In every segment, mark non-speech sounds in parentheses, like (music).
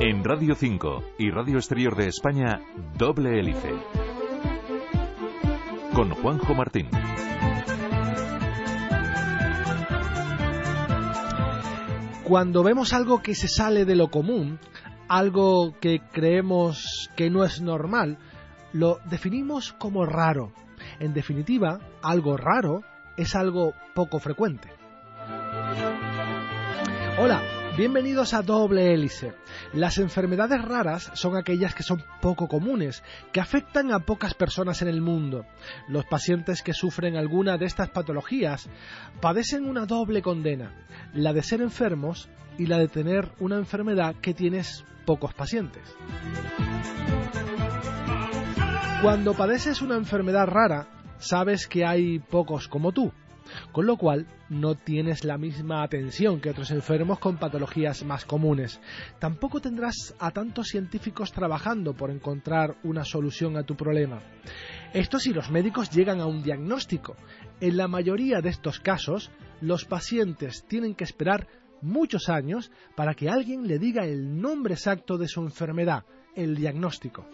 En Radio 5 y Radio Exterior de España, Doble Hélice. Con Juanjo Martín. Cuando vemos algo que se sale de lo común, algo que creemos que no es normal, lo definimos como raro. En definitiva, algo raro es algo poco frecuente. Hola, bienvenidos a Doble Hélice. Las enfermedades raras son aquellas que son poco comunes, que afectan a pocas personas en el mundo. Los pacientes que sufren alguna de estas patologías padecen una doble condena, la de ser enfermos y la de tener una enfermedad que tienes pocos pacientes. Cuando padeces una enfermedad rara, sabes que hay pocos como tú, con lo cual no tienes la misma atención que otros enfermos con patologías más comunes. Tampoco tendrás a tantos científicos trabajando por encontrar una solución a tu problema. Esto si los médicos llegan a un diagnóstico. En la mayoría de estos casos, los pacientes tienen que esperar muchos años para que alguien le diga el nombre exacto de su enfermedad, el diagnóstico.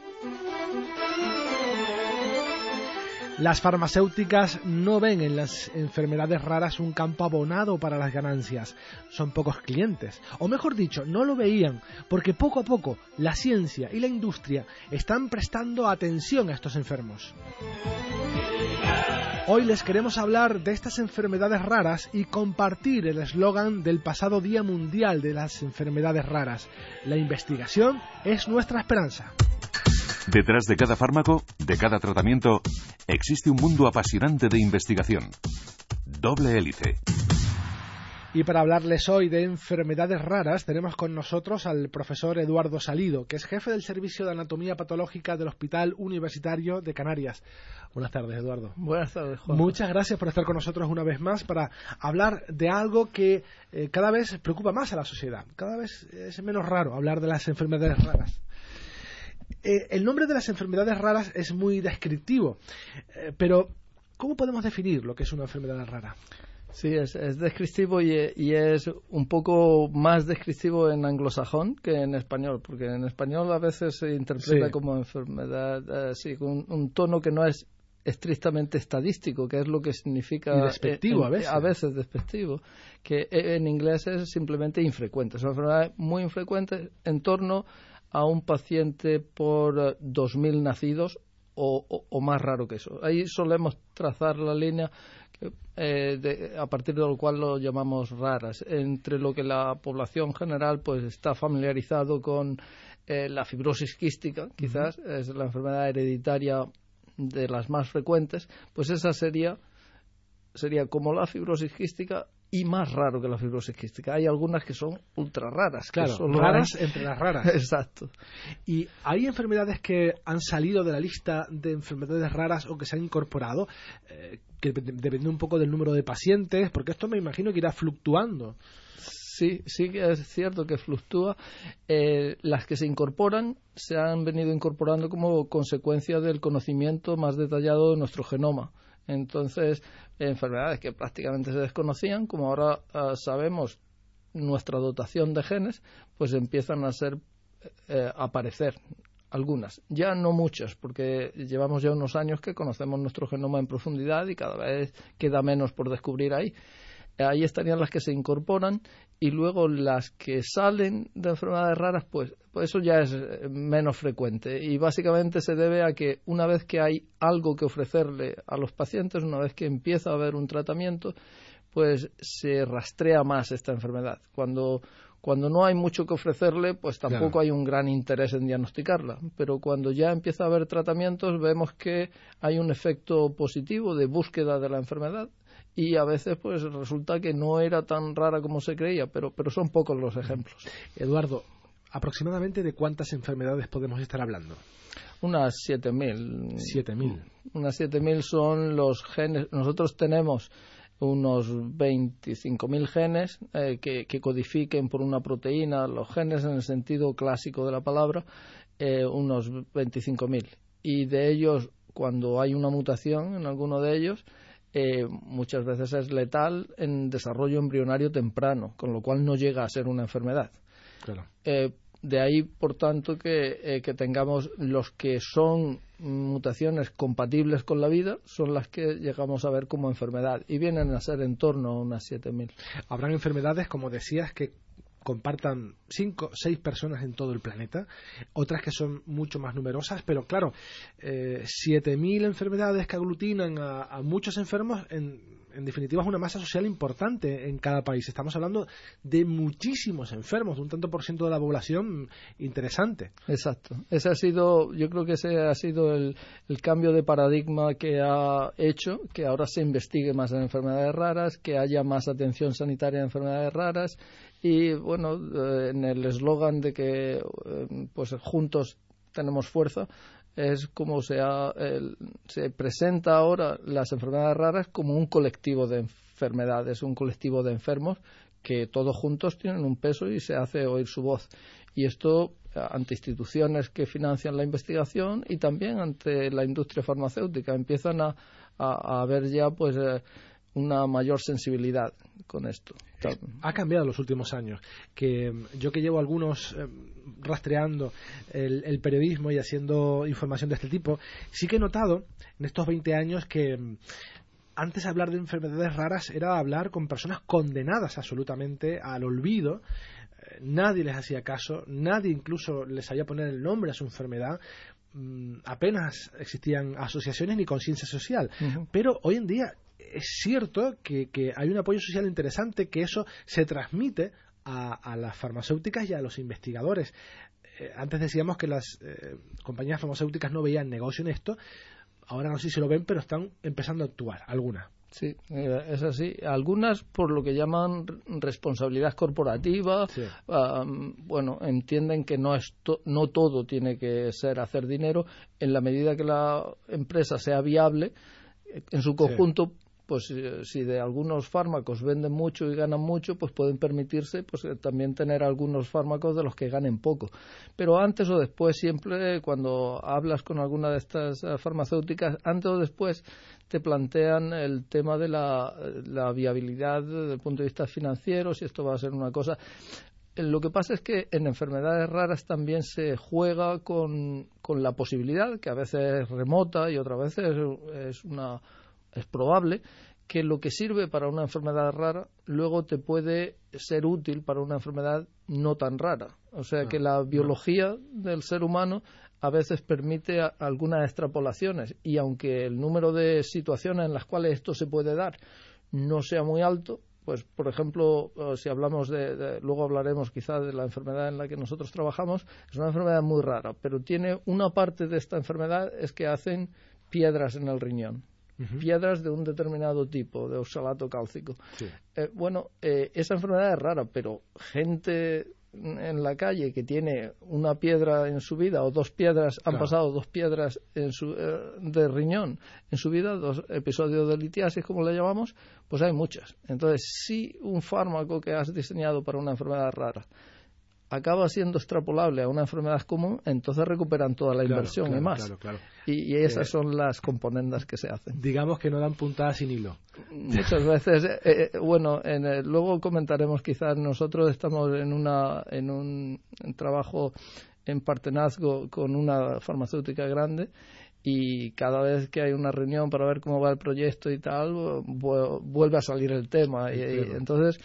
Las farmacéuticas no ven en las enfermedades raras un campo abonado para las ganancias. Son pocos clientes. O mejor dicho, no lo veían porque poco a poco la ciencia y la industria están prestando atención a estos enfermos. Hoy les queremos hablar de estas enfermedades raras y compartir el eslogan del pasado Día Mundial de las Enfermedades Raras. La investigación es nuestra esperanza. Detrás de cada fármaco, de cada tratamiento, existe un mundo apasionante de investigación. Doble hélice. Y para hablarles hoy de enfermedades raras, tenemos con nosotros al profesor Eduardo Salido, que es jefe del Servicio de Anatomía Patológica del Hospital Universitario de Canarias. Buenas tardes, Eduardo. Buenas tardes, Juan. Muchas gracias por estar con nosotros una vez más para hablar de algo que eh, cada vez preocupa más a la sociedad. Cada vez es menos raro hablar de las enfermedades raras. Eh, el nombre de las enfermedades raras es muy descriptivo, eh, pero ¿cómo podemos definir lo que es una enfermedad rara? Sí, es, descriptivo y, es un poco más descriptivo en anglosajón que en español, porque en español a veces se interpreta como enfermedad, así, con un, tono que no es estrictamente estadístico, que es lo que significa... Y despectivo a veces. A veces despectivo, que en inglés es simplemente infrecuente. Es una enfermedad muy infrecuente en torno a un paciente por 2.000 nacidos o, más raro que eso. Ahí solemos trazar la línea eh, a partir de lo cual lo llamamos raras, entre lo que la población general pues está familiarizado con eh, la fibrosis quística, quizás es la enfermedad hereditaria de las más frecuentes, pues esa sería sería como la fibrosis quística y más raro que la fibrosis quística. Hay algunas que son ultra raras. Claro, raras entre las raras. (laughs) Exacto. Y hay enfermedades que han salido de la lista de enfermedades raras o que se han incorporado, eh, que depende un poco del número de pacientes, porque esto me imagino que irá fluctuando. Sí, sí que es cierto que fluctúa. Eh, las que se incorporan se han venido incorporando como consecuencia del conocimiento más detallado de nuestro genoma. Entonces, enfermedades que prácticamente se desconocían, como ahora ah, sabemos nuestra dotación de genes, pues empiezan a ser eh, aparecer algunas, ya no muchas, porque llevamos ya unos años que conocemos nuestro genoma en profundidad y cada vez queda menos por descubrir ahí ahí estarían las que se incorporan y luego las que salen de enfermedades raras, pues, pues eso ya es eh, menos frecuente y básicamente se debe a que una vez que hay algo que ofrecerle a los pacientes, una vez que empieza a haber un tratamiento, pues se rastrea más esta enfermedad. Cuando, cuando no hay mucho que ofrecerle, pues tampoco hay un gran interés en diagnosticarla. Pero cuando ya empieza a haber tratamientos, vemos que hay un efecto positivo de búsqueda de la enfermedad y a veces pues resulta que no era tan rara como se creía, pero, pero son pocos los ejemplos. Eduardo, aproximadamente de cuántas enfermedades podemos estar hablando? Unas 7.000. 7.000. Unas 7.000 son los genes. Nosotros tenemos unos 25.000 genes eh, que, que, codifiquen por una proteína los genes en el sentido clásico de la palabra, eh, unos 25.000. Y de ellos, cuando hay una mutación en alguno de ellos, eh, muchas veces es letal en desarrollo embrionario temprano, con lo cual no llega a ser una enfermedad. Claro. Eh, de ahí, por tanto, que, eh, que, tengamos los que son mutaciones compatibles con la vida, son las que llegamos a ver como enfermedad y vienen a ser en torno a unas 7.000. Habrán enfermedades, como decías, que compartan cinco, seis personas en todo el planeta, otras que son mucho más numerosas, pero claro, eh, siete mil enfermedades que aglutinan a, muchos enfermos, en, en, definitiva es una masa social importante en cada país. Estamos hablando de muchísimos enfermos, de un tanto por ciento de la población interesante. Exacto. Ese ha sido, yo creo que ese ha sido el, cambio de paradigma que ha hecho que ahora se investigue más en enfermedades raras, que haya más atención sanitaria en enfermedades raras y bueno, eh, en el eslogan de que eh, pues juntos tenemos fuerza, es como se, se presenta ahora las enfermedades raras como un colectivo de enfermedades, un colectivo de enfermos que todos juntos tienen un peso y se hace oír su voz. Y esto ante instituciones que financian la investigación y también ante la industria farmacéutica empiezan a, a, ver ya pues eh, una mayor sensibilidad con esto. Ha cambiado en los últimos años. Que mm, yo que llevo algunos eh, rastreando el, periodismo y haciendo información de este tipo, sí que he notado en estos 20 años que mm, antes hablar de enfermedades raras era hablar con personas condenadas absolutamente al olvido. Eh, nadie les hacía caso, nadie incluso les sabía poner el nombre a su enfermedad, mm, apenas existían asociaciones ni conciencia social. Pero hoy en día es cierto que, hay un apoyo social interesante, que eso se transmite a, las farmacéuticas y a los investigadores. Eh, antes decíamos que las eh, compañías farmacéuticas no veían negocio en esto, ahora no sé si lo ven, pero están empezando a actuar, algunas. Sí, es así. Algunas por lo que llaman responsabilidad corporativa, bueno, entienden que no, es no todo tiene que ser hacer dinero. En la medida que la empresa sea viable, en su conjunto pues eh, si de algunos fármacos venden mucho y ganan mucho, pues pueden permitirse pues eh, también tener algunos fármacos de los que ganen poco. Pero antes o después, siempre cuando hablas con alguna de estas eh, farmacéuticas, antes o después te plantean el tema de la, viabilidad desde el punto de vista financiero, si esto va a ser una cosa. Lo que pasa es que en enfermedades raras también se juega con, con la posibilidad, que a veces es remota y otras veces es una es probable que lo que sirve para una enfermedad rara luego te puede ser útil para una enfermedad no tan rara. O sea que la biología del ser humano a veces permite algunas extrapolaciones y aunque el número de situaciones en las cuales esto se puede dar no sea muy alto, pues por ejemplo, eh, si hablamos de, luego hablaremos quizá de la enfermedad en la que nosotros trabajamos, es una enfermedad muy rara, pero tiene una parte de esta enfermedad es que hacen piedras en el riñón piedras de un determinado tipo, de oxalato cálcico. Eh, bueno, eh, esa enfermedad es rara, pero gente en la calle que tiene una piedra en su vida o dos piedras, han pasado dos piedras en su, eh, de riñón en su vida, dos episodios de litiasis, como le llamamos, pues hay muchas. Entonces, si un fármaco que has diseñado para una enfermedad rara acaba siendo extrapolable a una enfermedad común, entonces recuperan toda la inversión y más. y, esas eh, son las componendas que se hacen. Digamos que no dan puntadas sin hilo. Muchas (laughs) veces, eh, eh, bueno, luego comentaremos quizás, nosotros estamos en, una, en un trabajo en partenazgo con una farmacéutica grande y cada vez que hay una reunión para ver cómo va el proyecto y tal, vuelve a salir el tema. y entonces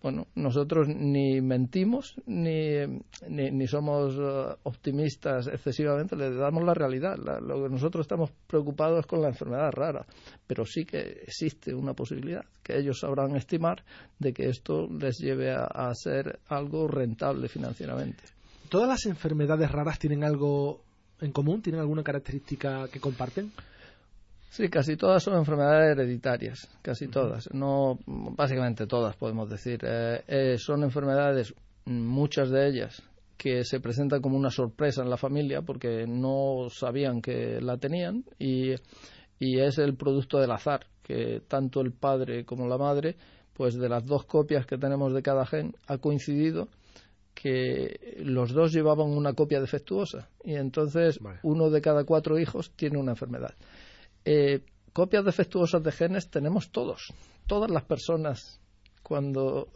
bueno, nosotros ni mentimos ni, ni, somos eh, optimistas excesivamente, le damos la realidad. lo que nosotros estamos preocupados es con la enfermedad rara, pero sí que existe una posibilidad que ellos sabrán estimar de que esto les lleve a, a ser algo rentable financieramente. ¿Todas las enfermedades raras tienen algo en común? ¿Tienen alguna característica que comparten? Sí, casi todas son enfermedades hereditarias, casi todas. No, básicamente todas podemos decir. Eh, eh, son enfermedades, muchas de ellas, que se presentan como una sorpresa en la familia porque no sabían que la tenían y, y es el producto del azar, que tanto el padre como la madre, pues de las dos copias que tenemos de cada gen, ha coincidido que los dos llevaban una copia defectuosa y entonces uno de cada cuatro hijos tiene una enfermedad. Eh, copias defectuosas de genes tenemos todos. Todas las personas cuando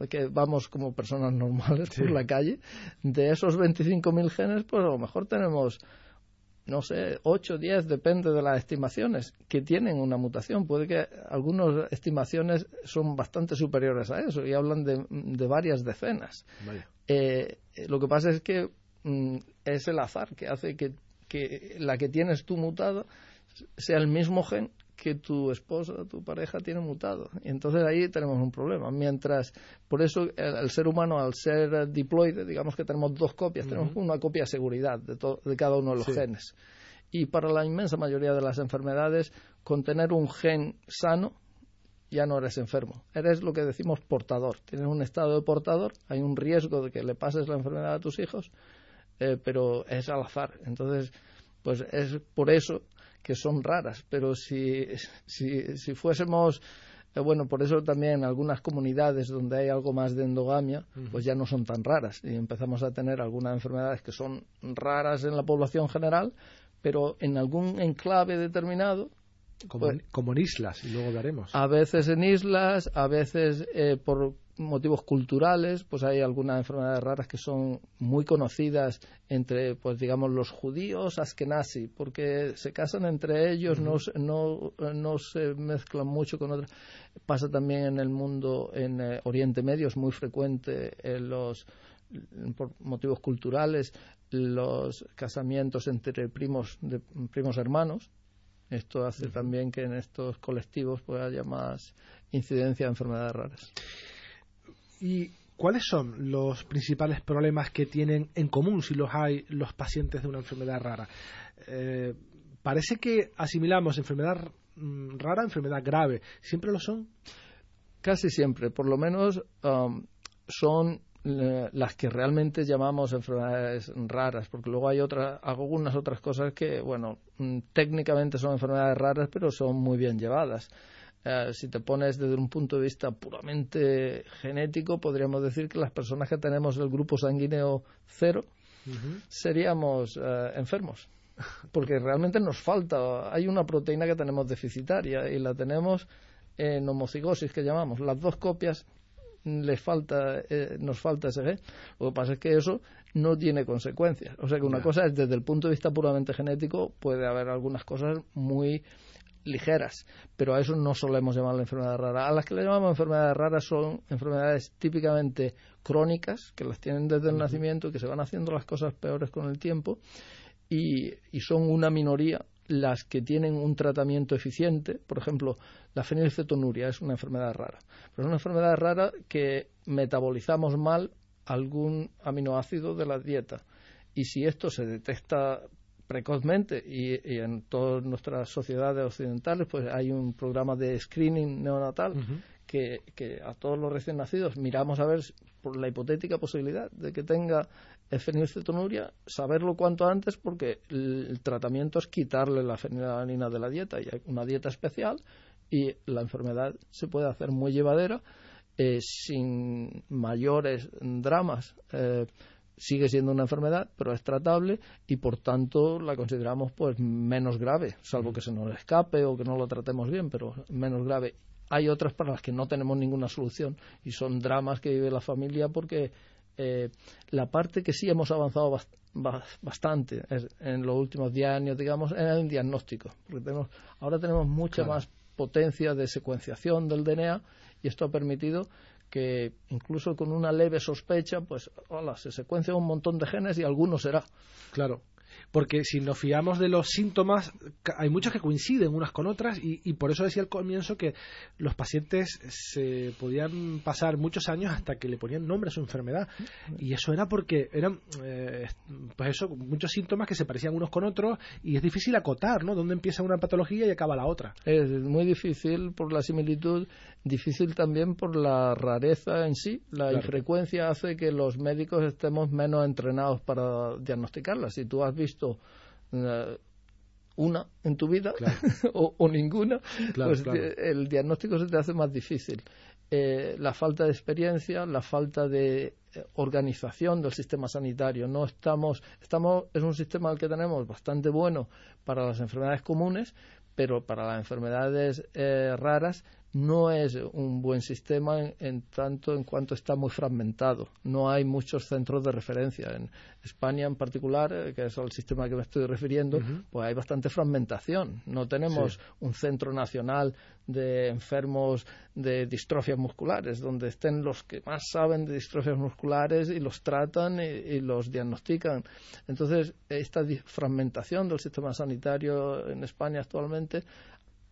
eh, que vamos como personas normales por la calle, de esos 25.000 genes, pues a lo mejor tenemos no sé, 8, 10, depende de las estimaciones, que tienen una mutación. Puede que algunas estimaciones son bastante superiores a eso y hablan de, de varias decenas. Eh, lo que pasa es que mm, es el azar que hace que, que la que tienes tú mutada sea el mismo gen que tu esposa, tu pareja tiene mutado. Y entonces ahí tenemos un problema. Mientras, por eso el, ser humano, al ser diploide, digamos que tenemos dos copias, tenemos una copia de seguridad de, de cada uno de los genes. Y para la inmensa mayoría de las enfermedades, con tener un gen sano, ya no eres enfermo. Eres lo que decimos portador. Tienes un estado de portador, hay un riesgo de que le pases la enfermedad a tus hijos, eh, pero es al azar. Entonces, pues es por eso que son raras, pero si, si, si fuésemos, eh, bueno, por eso también algunas comunidades donde hay algo más de endogamia, pues ya no son tan raras y empezamos a tener algunas enfermedades que son raras en la población general, pero en algún enclave determinado como, pues como, en islas, y luego veremos. A veces en islas, a veces eh, por motivos culturales, pues hay algunas enfermedades raras que son muy conocidas entre, pues digamos, los judíos askenazi, porque se casan entre ellos, no, no, no, se mezclan mucho con otras. Pasa también en el mundo, en eh, Oriente Medio, es muy frecuente en los por motivos culturales los casamientos entre primos de, primos hermanos esto hace también que en estos colectivos pues, haya más incidencia de enfermedades raras ¿Y cuáles son los principales problemas que tienen en común, si los hay, los pacientes de una enfermedad rara? Eh, parece que asimilamos enfermedad mm, rara a enfermedad grave. ¿Siempre lo son? Casi siempre. Por lo menos um, son las que realmente llamamos enfermedades raras, porque luego hay otras, algunas otras cosas que, bueno, mm, técnicamente son enfermedades raras, pero son muy bien llevadas. Eh, si te pones desde un punto de vista puramente genético, podríamos decir que las personas que tenemos el grupo sanguíneo cero seríamos eh, enfermos. Porque realmente nos falta, hay una proteína que tenemos deficitaria y la tenemos en homocigosis que llamamos. Las dos copias les falta, eh, nos falta ese gen. Lo que pasa es que eso no tiene consecuencias. O sea que una cosa es desde el punto de vista puramente genético, puede haber algunas cosas muy ligeras, pero a eso no solemos llamar la enfermedad rara. A las que le llamamos enfermedades raras son enfermedades típicamente crónicas, que las tienen desde el nacimiento y que se van haciendo las cosas peores con el tiempo, y, son una minoría las que tienen un tratamiento eficiente. Por ejemplo, la fenilcetonuria es una enfermedad rara, pero es una enfermedad rara que metabolizamos mal algún aminoácido de la dieta. Y si esto se detecta precozmente y, en todas nuestras sociedades occidentales pues hay un programa de screening neonatal que, a todos los recién nacidos miramos a ver por la hipotética posibilidad de que tenga fenilcetonuria, saberlo cuanto antes porque el, tratamiento es quitarle la fenilalanina de la dieta y hay una dieta especial y la enfermedad se puede hacer muy llevadera eh, sin mayores dramas. Eh, sigue siendo una enfermedad, pero es tratable y por tanto la consideramos pues menos grave, salvo que se nos escape o que no lo tratemos bien, pero menos grave. Hay otras para las que no tenemos ninguna solución y son dramas que vive la familia porque eh, la parte que sí hemos avanzado bastante en los últimos 10 años, digamos, en el diagnóstico. Porque tenemos, ahora tenemos mucha más potencia de secuenciación del DNA y esto ha permitido que incluso con una leve sospecha, pues hola, se secuencia un montón de genes y alguno será. Claro porque si nos fiamos de los síntomas, hay muchos que coinciden unas con otras y, por eso decía al comienzo que los pacientes se podían pasar muchos años hasta que le ponían nombre a su enfermedad y eso era porque eran eh, pues eso muchos síntomas que se parecían unos con otros y es difícil acotar, ¿no? Dónde empieza una patología y acaba la otra. Es muy difícil por la similitud, difícil también por la rareza en sí. La infrecuencia hace que los médicos estemos menos entrenados para diagnosticarla. Si tú has visto eh, una en tu vida (laughs) o, ninguna, pues el diagnóstico se te hace más difícil. Eh, la falta de experiencia, la falta de eh, organización del sistema sanitario. No estamos, estamos, es un sistema al que tenemos bastante bueno para las enfermedades comunes, pero para las enfermedades raras no es un buen sistema en, tanto en cuanto está muy fragmentado. No hay muchos centros de referencia. En España, en particular, eh, que es el sistema que me estoy refiriendo, pues hay bastante fragmentación. No tenemos un centro nacional de enfermos de distrofias musculares, donde estén los que más saben de distrofias musculares y los tratan y los diagnostican. Entonces, esta fragmentación del sistema sanitario en España actualmente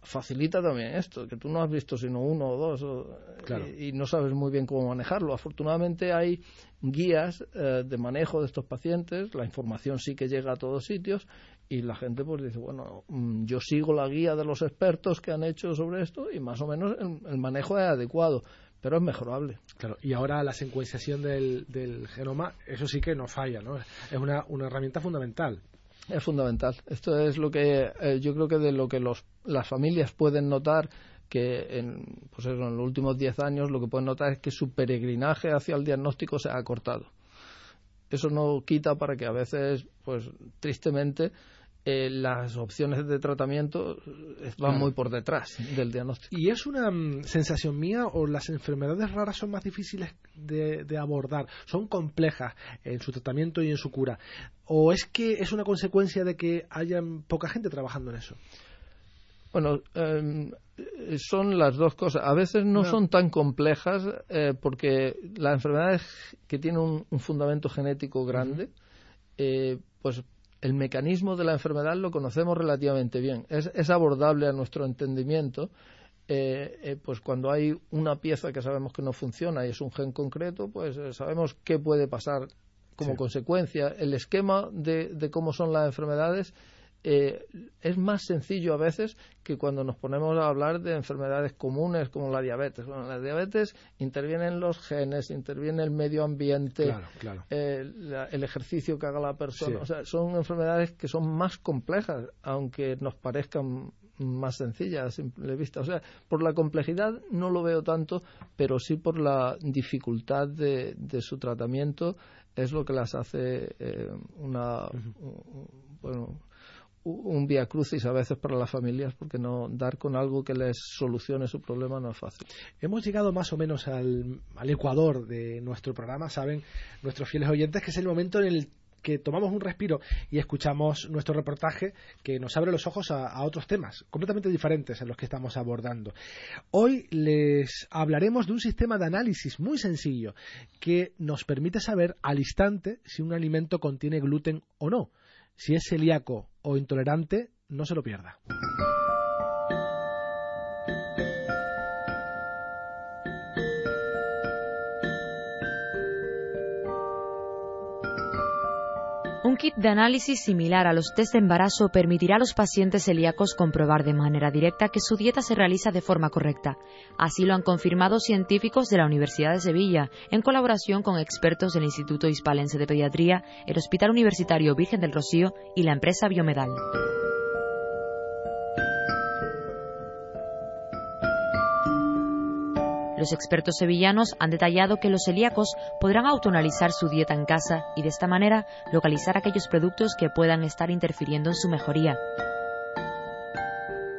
facilita también esto, que tú no has visto sino uno o dos y, no sabes muy bien cómo manejarlo. Afortunadamente hay guías eh, de manejo de estos pacientes, la información sí que llega a todos sitios y la gente pues dice, bueno, mm, yo sigo la guía de los expertos que han hecho sobre esto y más o menos el, manejo es adecuado pero es mejorable. Claro, y ahora la secuenciación del, del genoma, eso sí que no falla, ¿no? Es una, una herramienta fundamental. Es fundamental. Esto es lo que eh, yo creo que de lo que los, las familias pueden notar que en, pues en los últimos 10 años lo que pueden notar es que su peregrinaje hacia el diagnóstico se ha cortado. Eso no quita para que a veces, pues tristemente, eh, las opciones de tratamiento van muy por detrás del diagnóstico. ¿Y es una mm, sensación mía o las enfermedades raras son más difíciles de, abordar? ¿Son complejas en su tratamiento y en su cura? ¿O es que es una consecuencia de que haya poca gente trabajando en eso? Bueno, em, son las dos cosas. A veces no, son tan complejas eh, porque las enfermedades que tienen un, fundamento genético grande, eh, pues el mecanismo de la enfermedad lo conocemos relativamente bien. Es, abordable a nuestro entendimiento. Eh, eh, pues cuando hay una pieza que sabemos que no funciona y es un gen concreto, pues eh, sabemos qué puede pasar como consecuencia. El esquema de, cómo son las enfermedades eh, es más sencillo a veces que cuando nos ponemos a hablar de enfermedades comunes como la diabetes. Bueno, la diabetes intervienen los genes, interviene el medio ambiente, eh, el ejercicio que haga la persona. O sea, son enfermedades que son más complejas, aunque nos parezcan más sencillas a simple vista. O sea, por la complejidad no lo veo tanto, pero sí por la dificultad de, su tratamiento es lo que las hace eh, una, bueno, un vía crucis a veces para las familias porque no dar con algo que les solucione su problema no es fácil. Hemos llegado más o menos al, ecuador de nuestro programa, saben nuestros fieles oyentes que es el momento en el que tomamos un respiro y escuchamos nuestro reportaje que nos abre los ojos a, a, otros temas completamente diferentes a los que estamos abordando. Hoy les hablaremos de un sistema de análisis muy sencillo que nos permite saber al instante si un alimento contiene gluten o no. Si es celíaco o intolerante, no se lo pierda. Un kit de análisis similar a los test de embarazo permitirá a los pacientes celíacos comprobar de manera directa que su dieta se realiza de forma correcta. Así lo han confirmado científicos de la Universidad de Sevilla, en colaboración con expertos del Instituto Hispalense de Pediatría, el Hospital Universitario Virgen del Rocío y la empresa Biomedal. Los expertos sevillanos han detallado que los celíacos podrán autoanalizar su dieta en casa y de esta manera localizar aquellos productos que puedan estar interfiriendo en su mejoría.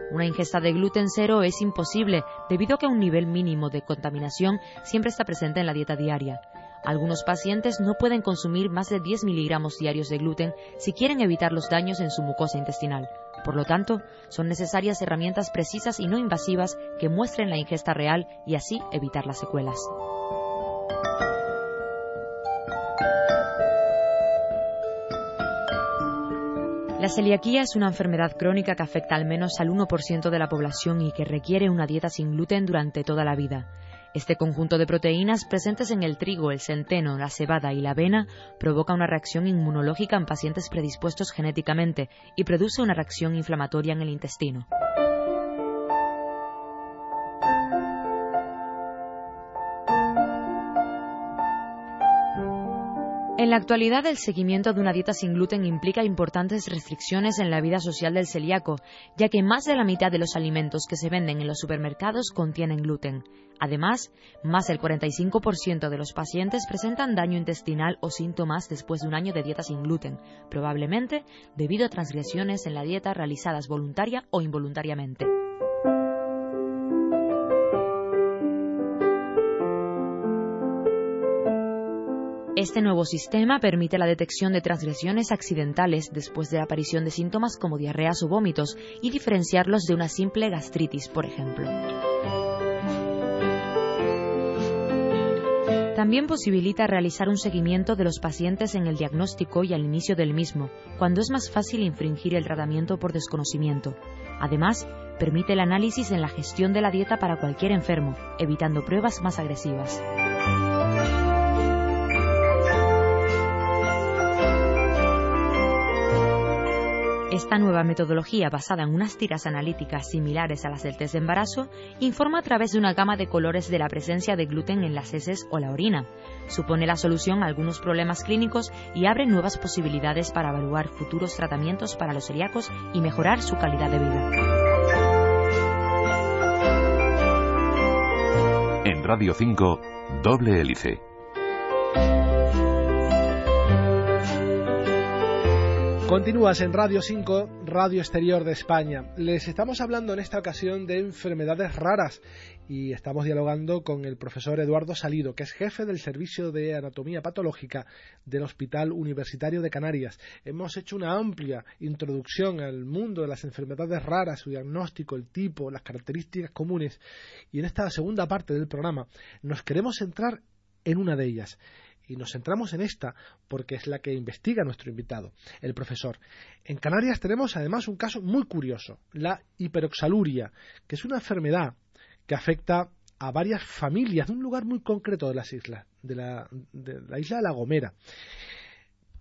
Una ingesta de gluten cero es imposible debido a que un nivel mínimo de contaminación siempre está presente en la dieta diaria. Algunos pacientes no pueden consumir más de 10 miligramos diarios de gluten si quieren evitar los daños en su mucosa intestinal. Por lo tanto, son necesarias herramientas precisas y no invasivas que muestren la ingesta real y así evitar las secuelas. La celiaquía es una enfermedad crónica que afecta al menos al 1% de la población y que requiere una dieta sin gluten durante toda la vida. Este conjunto de proteínas presentes en el trigo, el centeno, la cebada y la avena provoca una reacción inmunológica en pacientes predispuestos genéticamente y produce una reacción inflamatoria en el intestino. En la actualidad, el seguimiento de una dieta sin gluten implica importantes restricciones en la vida social del celíaco, ya que más de la mitad de los alimentos que se venden en los supermercados contienen gluten. Además, más del 45% de los pacientes presentan daño intestinal o síntomas después de un año de dieta sin gluten, probablemente debido a transgresiones en la dieta realizadas voluntaria o involuntariamente. Este nuevo sistema permite la detección de transgresiones accidentales después de la aparición de síntomas como diarreas o vómitos y diferenciarlos de una simple gastritis, por ejemplo. También posibilita realizar un seguimiento de los pacientes en el diagnóstico y al inicio del mismo, cuando es más fácil infringir el tratamiento por desconocimiento. Además, permite el análisis en la gestión de la dieta para cualquier enfermo, evitando pruebas más agresivas. Esta nueva metodología, basada en unas tiras analíticas similares a las del test de embarazo, informa a través de una gama de colores de la presencia de gluten en las heces o la orina. Supone la solución a algunos problemas clínicos y abre nuevas posibilidades para evaluar futuros tratamientos para los celíacos y mejorar su calidad de vida. En Radio 5, doble hélice. Continúas en Radio 5, Radio Exterior de España. Les estamos hablando en esta ocasión de enfermedades raras y estamos dialogando con el profesor Eduardo Salido, que es jefe del Servicio de Anatomía Patológica del Hospital Universitario de Canarias. Hemos hecho una amplia introducción al mundo de las enfermedades raras, su diagnóstico, el tipo, las características comunes y en esta segunda parte del programa nos queremos centrar en una de ellas y nos centramos en esta porque es la que investiga nuestro invitado, el profesor. En Canarias tenemos además un caso muy curioso, la hiperoxaluria, que es una enfermedad que afecta a varias familias de un lugar muy concreto de las islas, de la, de la isla de La Gomera.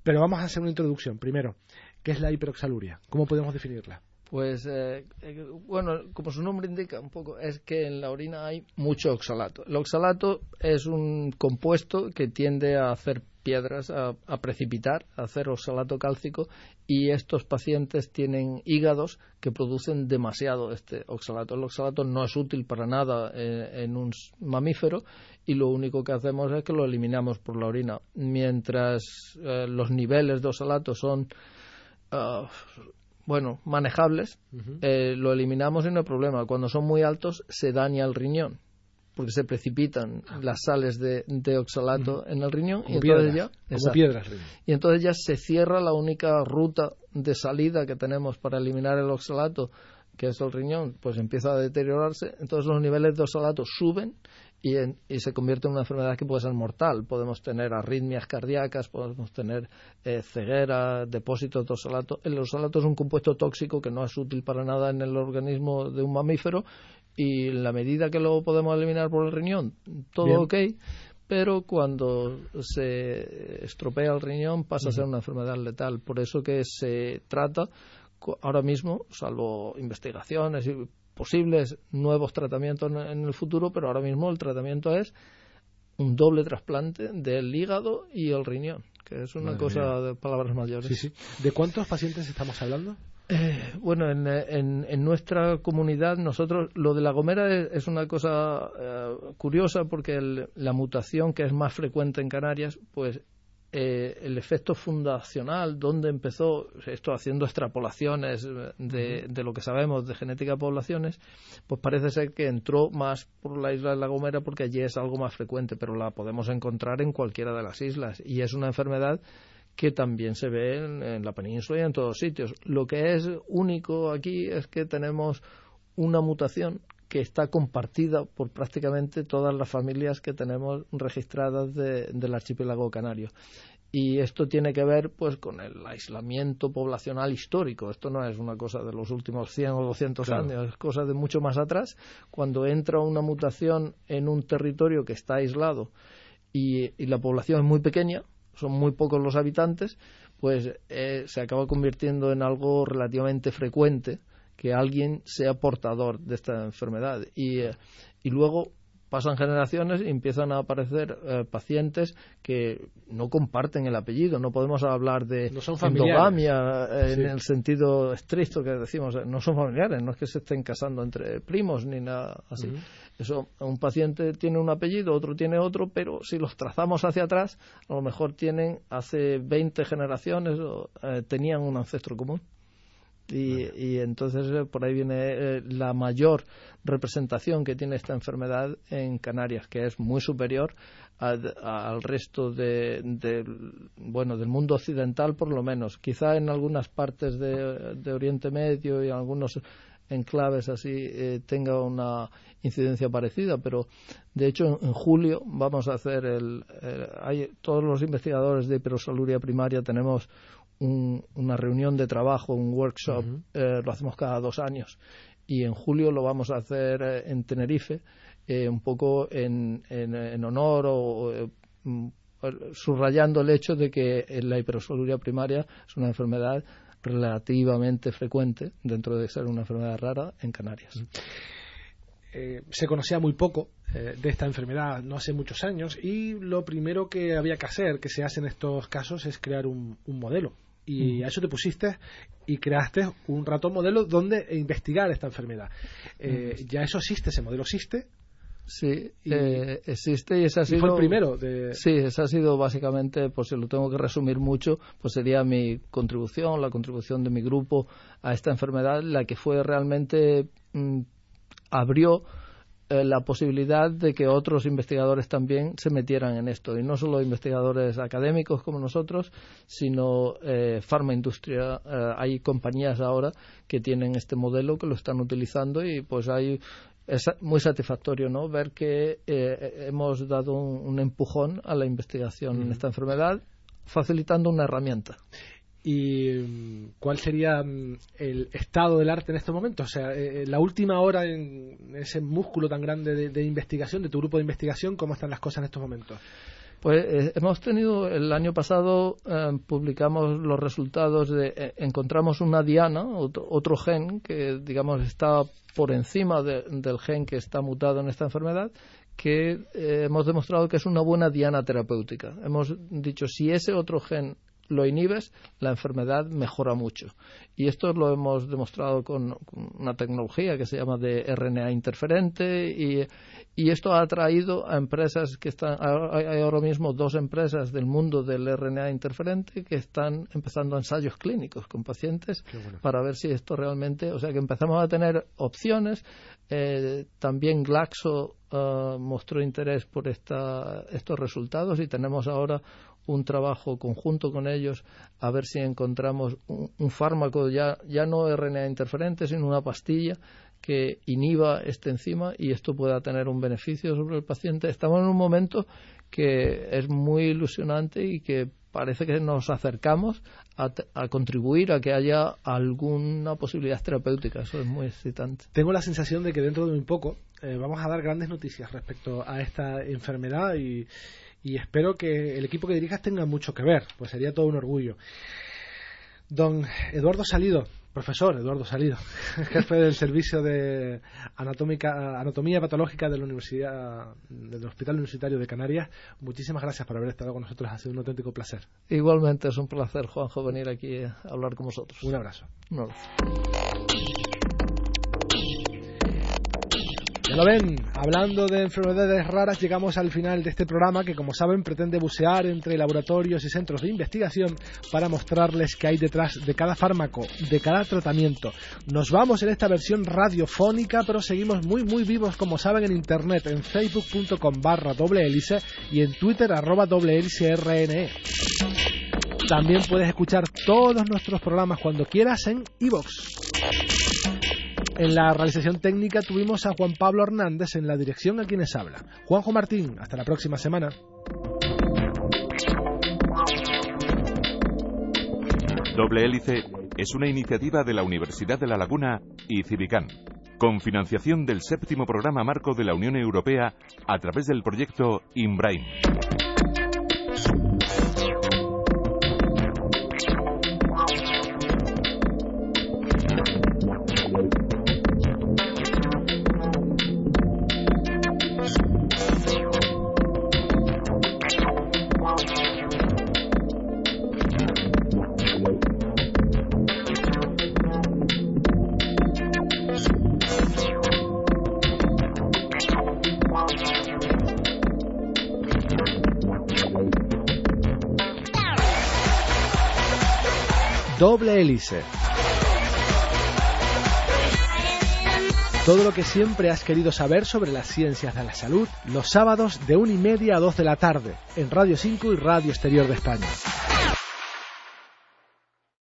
Pero vamos a hacer una introducción. Primero, ¿qué es la hiperoxaluria? ¿Cómo podemos definirla? Pues, eh, eh, bueno, como su nombre indica un poco, es que en la orina hay mucho oxalato. El oxalato es un compuesto que tiende a hacer piedras, a, precipitar, a hacer oxalato cálcico y estos pacientes tienen hígados que producen demasiado este oxalato. El oxalato no es útil para nada eh, en un mamífero y lo único que hacemos es que lo eliminamos por la orina. Mientras los niveles de oxalato son ah, bueno, manejables, eh, lo eliminamos y no hay problema. Cuando son muy altos, se daña el riñón, porque se precipitan las sales de, oxalato en el riñón y entonces, ya, y entonces ya se cierra la única ruta de salida que tenemos para eliminar el oxalato, que es el riñón, pues empieza a deteriorarse, entonces los niveles de oxalato suben y, se convierte en una enfermedad que puede ser mortal. Podemos tener arritmias cardíacas, podemos tener eh, ceguera, depósitos de oxalato. El oxalato es un compuesto tóxico que no es útil para nada en el organismo de un mamífero y en la medida que lo podemos eliminar por el riñón, todo ok, pero cuando se estropea el riñón pasa a ser una enfermedad letal. Por eso que se trata ahora mismo, salvo investigaciones y posibles nuevos tratamientos en el futuro, pero ahora mismo el tratamiento es un doble trasplante del hígado y el riñón, que es una cosa de palabras mayores. ¿De cuántos pacientes estamos hablando? Eh, bueno, en, en, nuestra comunidad nosotros lo de la gomera es, una cosa eh, curiosa porque la mutación que es más frecuente en Canarias, pues eh, el efecto fundacional, dónde empezó esto haciendo extrapolaciones de, de, lo que sabemos de genética de poblaciones, pues parece ser que entró más por la isla de La Gomera porque allí es algo más frecuente, pero la podemos encontrar en cualquiera de las islas y es una enfermedad que también se ve en, en la península y en todos sitios. Lo que es único aquí es que tenemos una mutación que está compartida por prácticamente todas las familias que tenemos registradas del archipiélago canario. Y esto tiene que ver pues con el aislamiento poblacional histórico. Esto no es una cosa de los últimos 100 o 200 años, es cosa de mucho más atrás. Cuando entra una mutación en un territorio que está aislado y, la población es muy pequeña, son muy pocos los habitantes, pues eh, se acaba convirtiendo en algo relativamente frecuente que alguien sea portador de esta enfermedad. Y, eh, y luego pasan generaciones y empiezan a aparecer eh, pacientes que no comparten el apellido. No podemos hablar de no endogamia eh, en el sentido estricto que decimos. No son familiares, no es que se estén casando entre primos ni nada así. Eso, un paciente tiene un apellido, otro tiene otro, pero si los trazamos hacia atrás, a lo mejor tienen hace 20 generaciones, tenían un ancestro común Y, entonces eh, por ahí viene eh, la mayor representación que tiene esta enfermedad en Canarias, que es muy superior al resto de, bueno, del mundo occidental, por lo menos. Quizá en algunas partes de, Oriente Medio y en algunos enclaves así eh, tenga una incidencia parecida, pero de hecho en, julio vamos a hacer el, hay, todos los investigadores de hiperosoluria primaria tenemos una reunión de trabajo, un workshop, eh, lo hacemos cada dos años. Y en julio lo vamos a hacer eh, en Tenerife, eh, un poco en, en, honor o, mm, subrayando el hecho de que la hiperosoluria primaria es una enfermedad relativamente frecuente dentro de ser una enfermedad rara en Canarias. se conocía muy poco de esta enfermedad no hace muchos años y lo primero que había que hacer, que se hace en estos casos, es crear un modelo y a eso te pusiste y creaste un ratón modelo donde investigar esta enfermedad. Eh, ya eso existe, ese modelo existe. Sí, eh, existe y ese ha sido. fue el primero. De... Sí, ese ha sido básicamente, por si lo tengo que resumir mucho, pues sería mi contribución, la contribución de mi grupo a esta enfermedad, la que fue realmente. Mm, abrió eh, la posibilidad de que otros investigadores también se metieran en esto. Y no solo investigadores académicos como nosotros, sino eh, industria. Eh, hay compañías ahora que tienen este modelo, que lo están utilizando y pues hay es muy satisfactorio ¿no? ver que eh, hemos dado un, empujón a la investigación en esta enfermedad facilitando una herramienta y mm, cuál sería mm, el estado del arte en este momento. O sea, eh, eh, la última hora en ese músculo tan grande de, investigación, de tu grupo de investigación, ¿cómo están las cosas en estos momentos? Pues eh, hemos tenido, el año pasado publicamos los resultados de, encontramos una diana, otro, gen que digamos está por encima del gen que está mutado en esta enfermedad, que hemos demostrado que es una buena diana terapéutica. Hemos dicho, si ese otro gen lo inhibes, la enfermedad mejora mucho. Y esto lo hemos demostrado con, una tecnología que se llama de RNA interferente y, esto ha atraído a empresas que están, hay ahora mismo dos empresas del mundo del RNA interferente que están empezando ensayos clínicos con pacientes para ver si esto realmente, o sea que empezamos a tener opciones. Eh, también Glaxo uh, mostró interés por esta, estos resultados y tenemos ahora un trabajo conjunto con ellos a ver si encontramos un, fármaco ya, ya no RNA interferente, sino una pastilla que inhiba este enzima y esto pueda tener un beneficio sobre el paciente. Estamos en un momento que es muy ilusionante y que parece que nos acercamos a, contribuir a que haya alguna posibilidad terapéutica. Eso es muy excitante. Tengo la sensación de que dentro de muy poco eh, vamos a dar grandes noticias respecto a esta enfermedad y, y espero que el equipo que dirijas tenga mucho que ver, pues sería todo un orgullo. Don Eduardo Salido, profesor Eduardo Salido, (laughs) jefe del servicio de anatomía patológica de la Universidad del Hospital Universitario de Canarias, muchísimas gracias por haber estado con nosotros, ha sido un auténtico placer. Igualmente es un placer, Juanjo, venir aquí a hablar con vosotros. Un abrazo. Un abrazo. Ya lo ven, hablando de enfermedades raras, llegamos al final de este programa que, como saben, pretende bucear entre laboratorios y centros de investigación para mostrarles qué hay detrás de cada fármaco, de cada tratamiento. Nos vamos en esta versión radiofónica, pero seguimos muy, muy vivos, como saben, en internet, en facebook.com barra doble hélice y en twitter arroba doble hélice RNE. También puedes escuchar todos nuestros programas cuando quieras en iVoox. En la realización técnica tuvimos a Juan Pablo Hernández en la dirección a quienes habla. Juanjo Martín, hasta la próxima semana. Doble Hélice es una iniciativa de la Universidad de La Laguna y Civicán, con financiación del séptimo programa marco de la Unión Europea a través del proyecto IMBRAIN. Todo lo que siempre has querido saber sobre las ciencias de la salud, los sábados de 1 y media a 2 de la tarde, en Radio 5 y Radio Exterior de España.